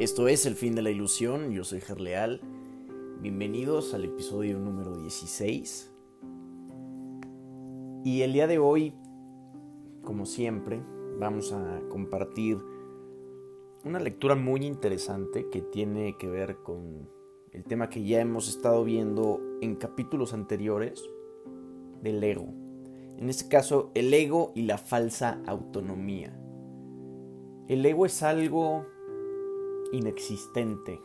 Esto es El fin de la ilusión, yo soy Gerleal. Bienvenidos al episodio número 16. Y el día de hoy, como siempre, vamos a compartir una lectura muy interesante que tiene que ver con el tema que ya hemos estado viendo en capítulos anteriores del ego. En este caso, el ego y la falsa autonomía. El ego es algo inexistente,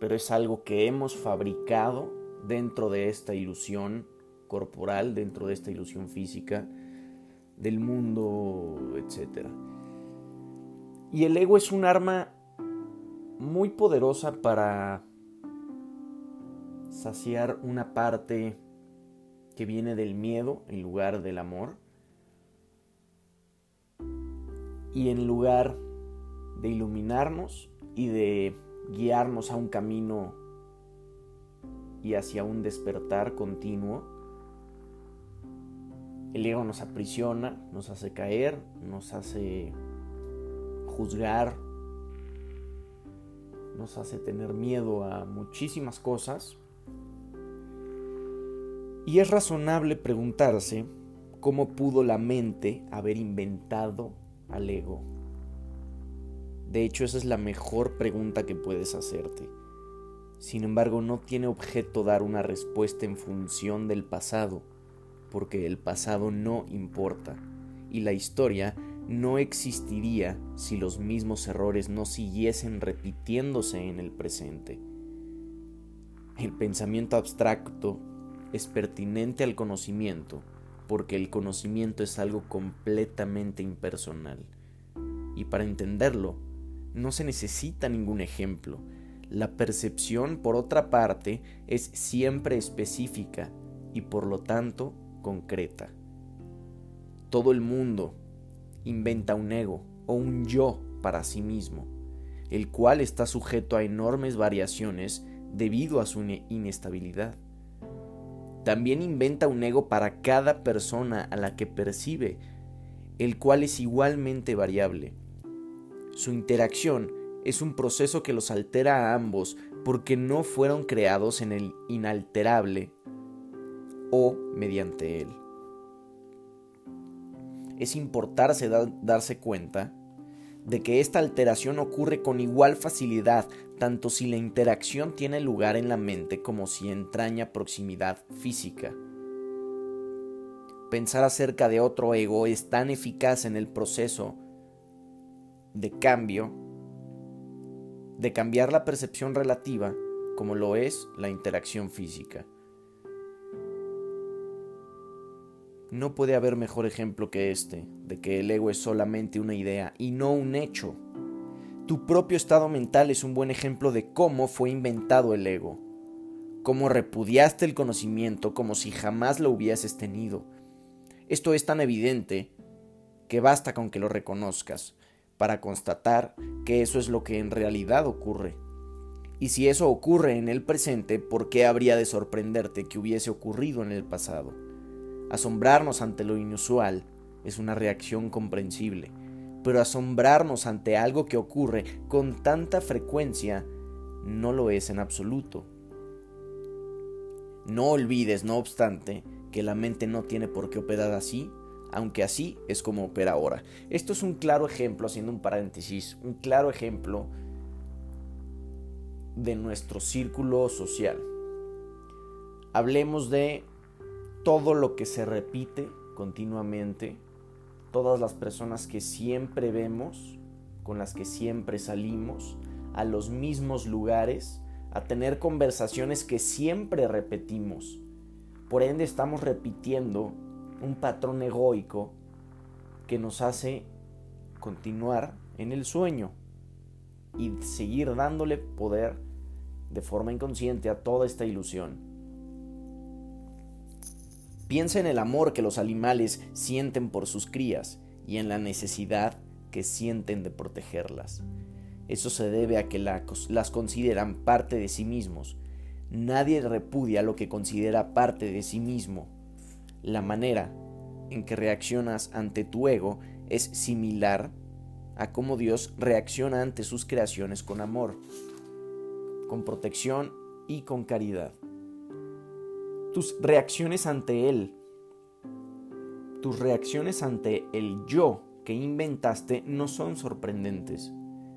pero es algo que hemos fabricado dentro de esta ilusión corporal, dentro de esta ilusión física, del mundo, etc. Y el ego es un arma muy poderosa para saciar una parte que viene del miedo en lugar del amor y en lugar de iluminarnos y de guiarnos a un camino y hacia un despertar continuo, el ego nos aprisiona, nos hace caer, nos hace juzgar, nos hace tener miedo a muchísimas cosas. Y es razonable preguntarse cómo pudo la mente haber inventado al ego. De hecho, esa es la mejor pregunta que puedes hacerte. Sin embargo, no tiene objeto dar una respuesta en función del pasado, porque el pasado no importa, y la historia no existiría si los mismos errores no siguiesen repitiéndose en el presente. El pensamiento abstracto es pertinente al conocimiento, porque el conocimiento es algo completamente impersonal. Y para entenderlo, no se necesita ningún ejemplo. La percepción, por otra parte, es siempre específica y por lo tanto concreta. Todo el mundo inventa un ego o un yo para sí mismo, el cual está sujeto a enormes variaciones debido a su inestabilidad. También inventa un ego para cada persona a la que percibe, el cual es igualmente variable su interacción es un proceso que los altera a ambos porque no fueron creados en el inalterable o mediante él. Es importarse darse cuenta de que esta alteración ocurre con igual facilidad tanto si la interacción tiene lugar en la mente como si entraña proximidad física. Pensar acerca de otro ego es tan eficaz en el proceso de cambio, de cambiar la percepción relativa como lo es la interacción física. No puede haber mejor ejemplo que este, de que el ego es solamente una idea y no un hecho. Tu propio estado mental es un buen ejemplo de cómo fue inventado el ego, cómo repudiaste el conocimiento como si jamás lo hubieses tenido. Esto es tan evidente que basta con que lo reconozcas para constatar que eso es lo que en realidad ocurre. Y si eso ocurre en el presente, ¿por qué habría de sorprenderte que hubiese ocurrido en el pasado? Asombrarnos ante lo inusual es una reacción comprensible, pero asombrarnos ante algo que ocurre con tanta frecuencia no lo es en absoluto. No olvides, no obstante, que la mente no tiene por qué operar así aunque así es como opera ahora. Esto es un claro ejemplo, haciendo un paréntesis, un claro ejemplo de nuestro círculo social. Hablemos de todo lo que se repite continuamente, todas las personas que siempre vemos, con las que siempre salimos, a los mismos lugares, a tener conversaciones que siempre repetimos. Por ende estamos repitiendo un patrón egoico que nos hace continuar en el sueño y seguir dándole poder de forma inconsciente a toda esta ilusión. Piensa en el amor que los animales sienten por sus crías y en la necesidad que sienten de protegerlas. Eso se debe a que las consideran parte de sí mismos. Nadie repudia lo que considera parte de sí mismo la manera en que reaccionas ante tu ego es similar a cómo Dios reacciona ante sus creaciones con amor, con protección y con caridad. Tus reacciones ante Él, tus reacciones ante el yo que inventaste no son sorprendentes.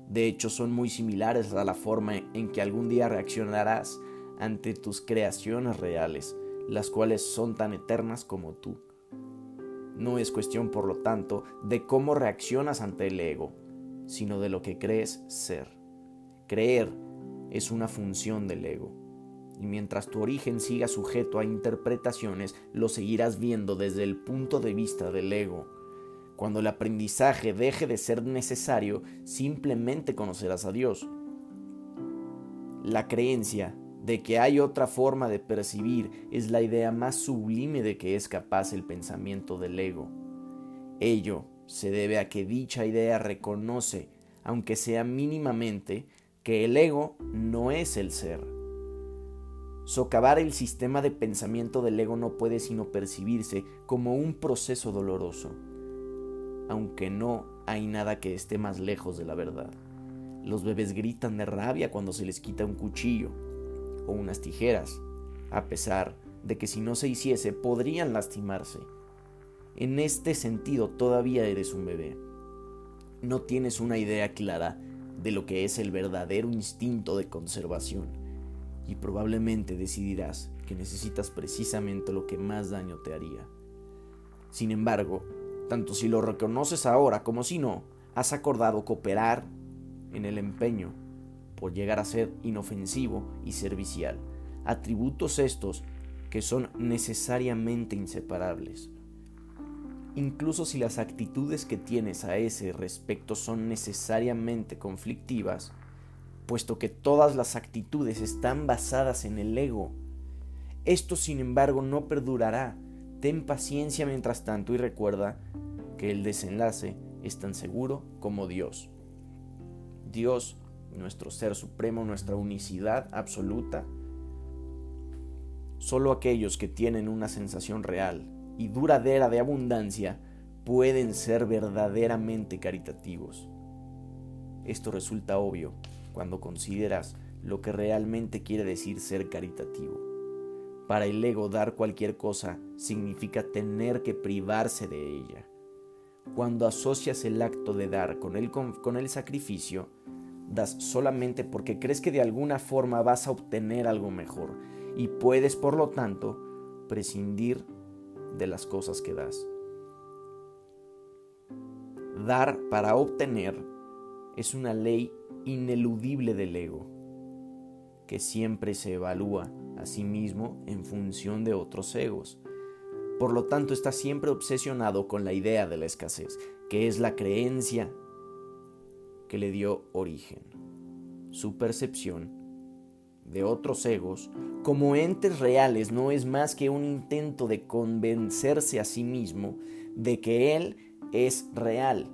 De hecho, son muy similares a la forma en que algún día reaccionarás ante tus creaciones reales, las cuales son tan eternas como tú. No es cuestión, por lo tanto, de cómo reaccionas ante el ego, sino de lo que crees ser. Creer es una función del ego. Y mientras tu origen siga sujeto a interpretaciones, lo seguirás viendo desde el punto de vista del ego. Cuando el aprendizaje deje de ser necesario, simplemente conocerás a Dios. La creencia de que hay otra forma de percibir es la idea más sublime de que es capaz el pensamiento del ego. Ello se debe a que dicha idea reconoce, aunque sea mínimamente, que el ego no es el ser. Socavar el sistema de pensamiento del ego no puede sino percibirse como un proceso doloroso, aunque no hay nada que esté más lejos de la verdad. Los bebés gritan de rabia cuando se les quita un cuchillo, o unas tijeras, a pesar de que si no se hiciese podrían lastimarse. En este sentido todavía eres un bebé. No tienes una idea clara de lo que es el verdadero instinto de conservación y probablemente decidirás que necesitas precisamente lo que más daño te haría. Sin embargo, tanto si lo reconoces ahora como si no, has acordado cooperar en el empeño por llegar a ser inofensivo y servicial, atributos estos que son necesariamente inseparables. Incluso si las actitudes que tienes a ese respecto son necesariamente conflictivas, puesto que todas las actitudes están basadas en el ego. Esto, sin embargo, no perdurará. Ten paciencia mientras tanto y recuerda que el desenlace es tan seguro como Dios. Dios nuestro ser supremo, nuestra unicidad absoluta. Solo aquellos que tienen una sensación real y duradera de abundancia pueden ser verdaderamente caritativos. Esto resulta obvio cuando consideras lo que realmente quiere decir ser caritativo. Para el ego dar cualquier cosa significa tener que privarse de ella. Cuando asocias el acto de dar con el, con el sacrificio, das solamente porque crees que de alguna forma vas a obtener algo mejor y puedes, por lo tanto, prescindir de las cosas que das. Dar para obtener es una ley ineludible del ego, que siempre se evalúa a sí mismo en función de otros egos. Por lo tanto, está siempre obsesionado con la idea de la escasez, que es la creencia que le dio origen. Su percepción de otros egos como entes reales no es más que un intento de convencerse a sí mismo de que él es real.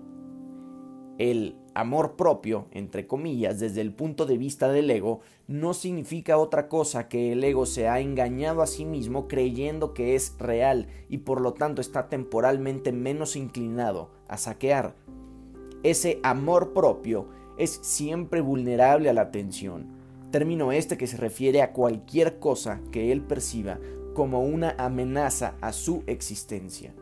El amor propio, entre comillas, desde el punto de vista del ego, no significa otra cosa que el ego se ha engañado a sí mismo creyendo que es real y por lo tanto está temporalmente menos inclinado a saquear ese amor propio es siempre vulnerable a la tensión. Término este que se refiere a cualquier cosa que él perciba como una amenaza a su existencia.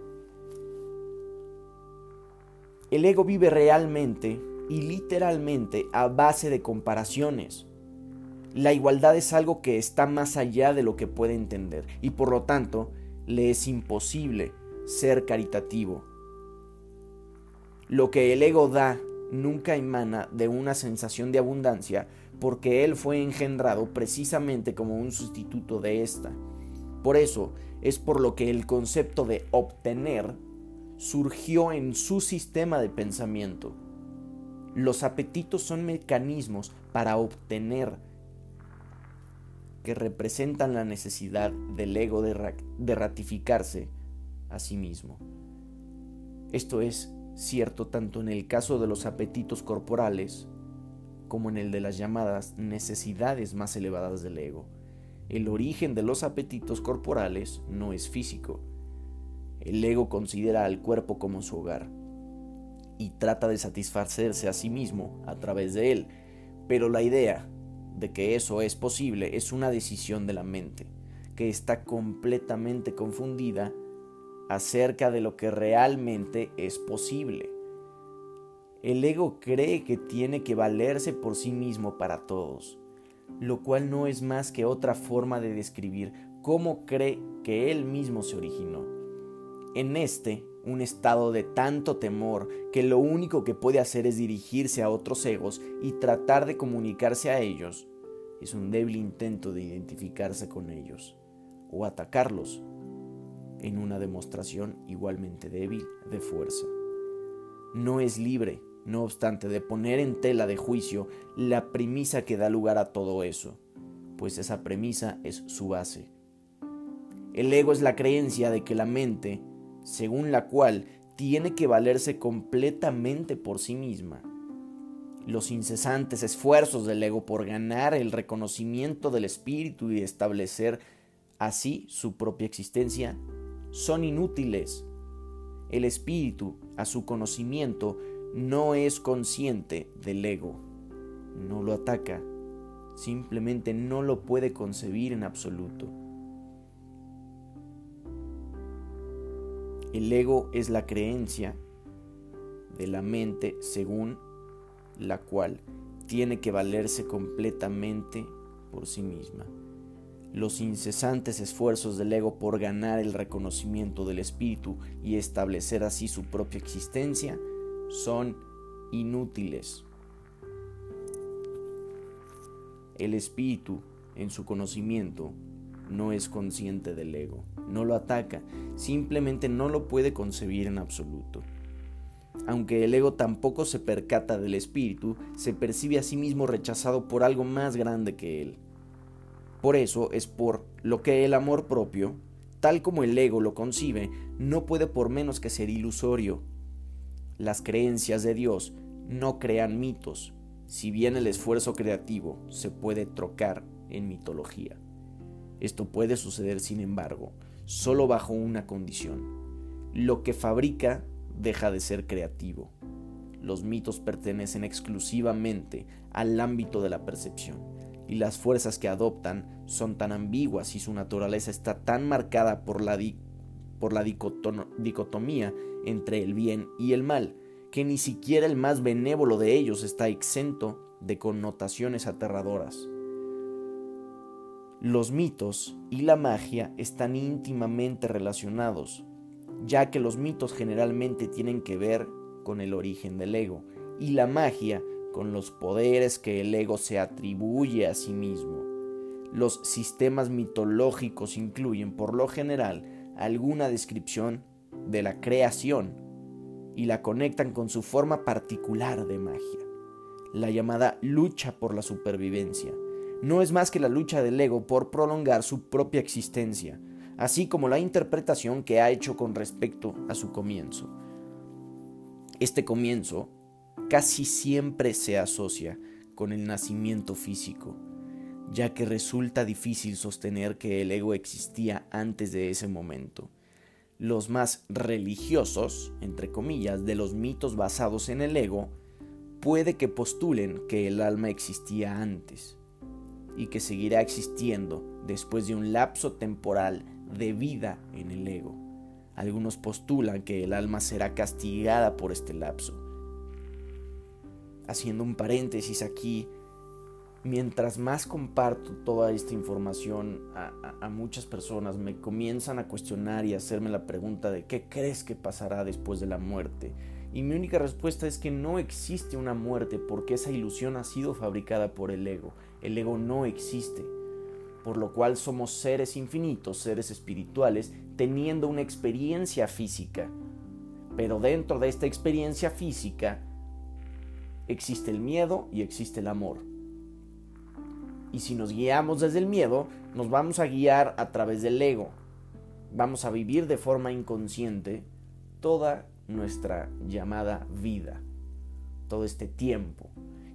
El ego vive realmente y literalmente a base de comparaciones. La igualdad es algo que está más allá de lo que puede entender y por lo tanto le es imposible ser caritativo lo que el ego da nunca emana de una sensación de abundancia porque él fue engendrado precisamente como un sustituto de esta. Por eso es por lo que el concepto de obtener surgió en su sistema de pensamiento. Los apetitos son mecanismos para obtener que representan la necesidad del ego de, de ratificarse a sí mismo. Esto es cierto tanto en el caso de los apetitos corporales como en el de las llamadas necesidades más elevadas del ego. El origen de los apetitos corporales no es físico. El ego considera al cuerpo como su hogar. y trata de satisfacerse a sí mismo a través de él. Pero la idea de que eso es posible es una decisión de la mente, que está completamente confundida acerca de lo que realmente es posible. El ego cree que tiene que valerse por sí mismo para todos, lo cual no es más que otra forma de describir cómo cree que él mismo se originó. En este, un estado de tanto temor que lo único que puede hacer es dirigirse a otros egos y tratar de comunicarse a ellos, es un débil intento de identificarse con ellos o atacarlos en una demostración igualmente débil de fuerza. No es libre, no obstante, de poner en tela de juicio la premisa que da lugar a todo eso, pues esa premisa es su base. El ego es la creencia de que la mente, según la cual tiene que valerse completamente por sí misma. Los incesantes esfuerzos del ego por ganar el reconocimiento del espíritu y establecer así su propia existencia son inútiles. El espíritu, a su conocimiento, no es consciente del ego, no lo ataca, simplemente no lo puede concebir en absoluto. El ego es la creencia de la mente según la cual tiene que valerse completamente por sí misma los incesantes esfuerzos del ego por ganar el reconocimiento del espíritu y establecer así su propia existencia son inútiles. El espíritu, en su conocimiento, no es consciente del ego, no lo ataca, simplemente no lo puede concebir en absoluto. Aunque el ego tampoco se percata del espíritu, se percibe a sí mismo rechazado por algo más grande que él. Por eso es por lo que el amor propio, tal como el ego lo concibe, no puede por menos que ser ilusorio. Las creencias de Dios no crean mitos, si bien el esfuerzo creativo se puede trocar en mitología. Esto puede suceder, sin embargo, solo bajo una condición. Lo que fabrica deja de ser creativo. Los mitos pertenecen exclusivamente al ámbito de la percepción y las fuerzas que adoptan son tan ambiguas y su naturaleza está tan marcada por la, por la dicotomía entre el bien y el mal, que ni siquiera el más benévolo de ellos está exento de connotaciones aterradoras. Los mitos y la magia están íntimamente relacionados, ya que los mitos generalmente tienen que ver con el origen del ego y la magia con los poderes que el ego se atribuye a sí mismo. Los sistemas mitológicos incluyen, por lo general, alguna descripción de la creación y la conectan con su forma particular de magia, la llamada lucha por la supervivencia. No es más que la lucha del ego por prolongar su propia existencia, así como la interpretación que ha hecho con respecto a su comienzo. Este comienzo casi siempre se asocia con el nacimiento físico, ya que resulta difícil sostener que el ego existía antes de ese momento. Los más religiosos, entre comillas, de los mitos basados en el ego, puede que postulen que el alma existía antes y que seguirá existiendo después de un lapso temporal de vida en el ego. Algunos postulan que el alma será castigada por este lapso haciendo un paréntesis aquí, mientras más comparto toda esta información a, muchas personas, me comienzan a cuestionar y a hacerme la pregunta de qué crees que pasará después de la muerte. Y mi única respuesta es que no existe una muerte porque esa ilusión ha sido fabricada por el ego. El ego no existe. Por lo cual somos seres infinitos, seres espirituales, teniendo una experiencia física. Pero dentro de esta experiencia física existe el miedo y existe el amor. Y si nos guiamos desde el miedo, nos vamos a guiar a través del ego. Vamos a vivir de forma inconsciente toda nuestra llamada vida, todo este tiempo.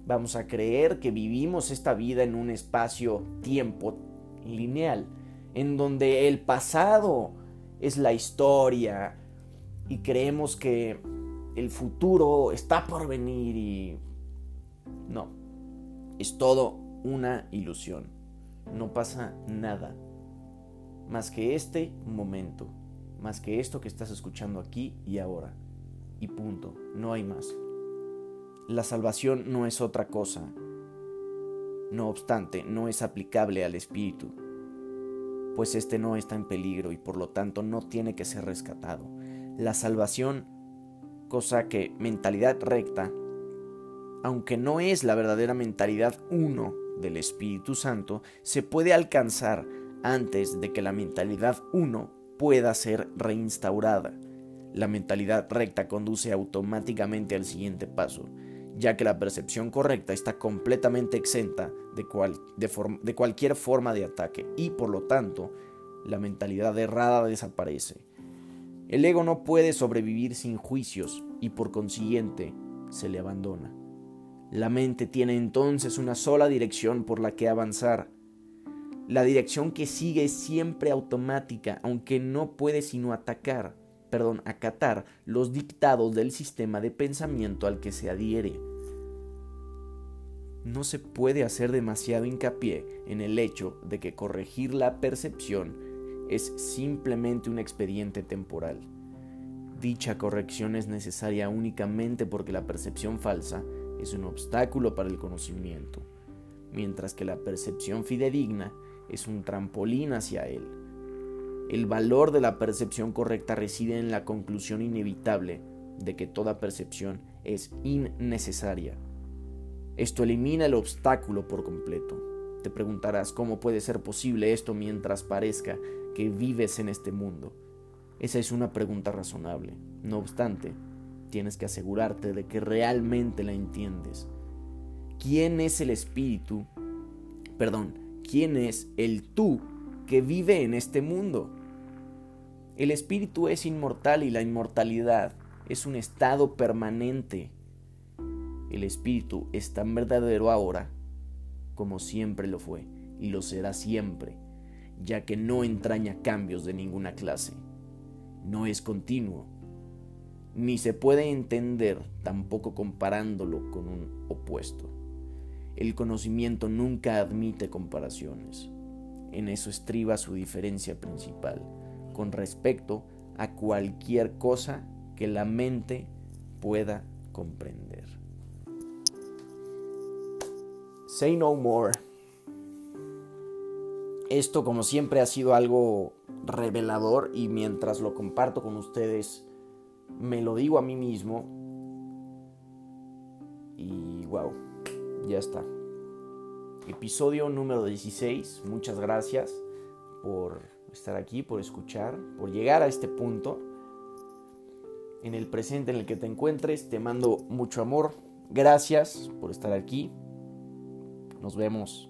Vamos a creer que vivimos esta vida en un espacio-tiempo lineal, en donde el pasado es la historia y creemos que el futuro está por venir y... No, es todo una ilusión. No pasa nada más que este momento, más que esto que estás escuchando aquí y ahora. Y punto, no hay más. La salvación no es otra cosa. No obstante, no es aplicable al espíritu, pues éste no está en peligro y por lo tanto no tiene que ser rescatado. La salvación, cosa que mentalidad recta, aunque no es la verdadera mentalidad uno del Espíritu Santo, se puede alcanzar antes de que la mentalidad 1 pueda ser reinstaurada. La mentalidad recta conduce automáticamente al siguiente paso, ya que la percepción correcta está completamente exenta de, de cualquier forma de ataque y por lo tanto la mentalidad errada desaparece. El ego no puede sobrevivir sin juicios y por consiguiente se le abandona. La mente tiene entonces una sola dirección por la que avanzar, la dirección que sigue es siempre automática, aunque no puede sino atacar, perdón, acatar los dictados del sistema de pensamiento al que se adhiere. No se puede hacer demasiado hincapié en el hecho de que corregir la percepción es simplemente un expediente temporal. Dicha corrección es necesaria únicamente porque la percepción falsa es un obstáculo para el conocimiento, mientras que la percepción fidedigna es un trampolín hacia él. El valor de la percepción correcta reside en la conclusión inevitable de que toda percepción es innecesaria. Esto elimina el obstáculo por completo. Te preguntarás cómo puede ser posible esto mientras parezca que vives en este mundo. Esa es una pregunta razonable. No obstante, tienes que asegurarte de que realmente la entiendes. ¿Quién es el espíritu? Perdón, quién es el tú que vive en este mundo. El espíritu es inmortal y la inmortalidad es un estado permanente. El espíritu es tan verdadero ahora como siempre lo fue y lo será siempre, ya que no entraña cambios de ninguna clase. No es continuo, ni se puede entender tampoco comparándolo con un opuesto. El conocimiento nunca admite comparaciones. En eso estriba su diferencia principal con respecto a cualquier cosa que la mente pueda comprender. Say no more. Esto como siempre ha sido algo revelador y mientras lo comparto con ustedes me lo digo a mí mismo y wow ya está. Episodio número 16. Muchas gracias por estar aquí, por escuchar, por llegar a este punto. En el presente en el que te encuentres, te mando mucho amor. Gracias por estar aquí. Nos vemos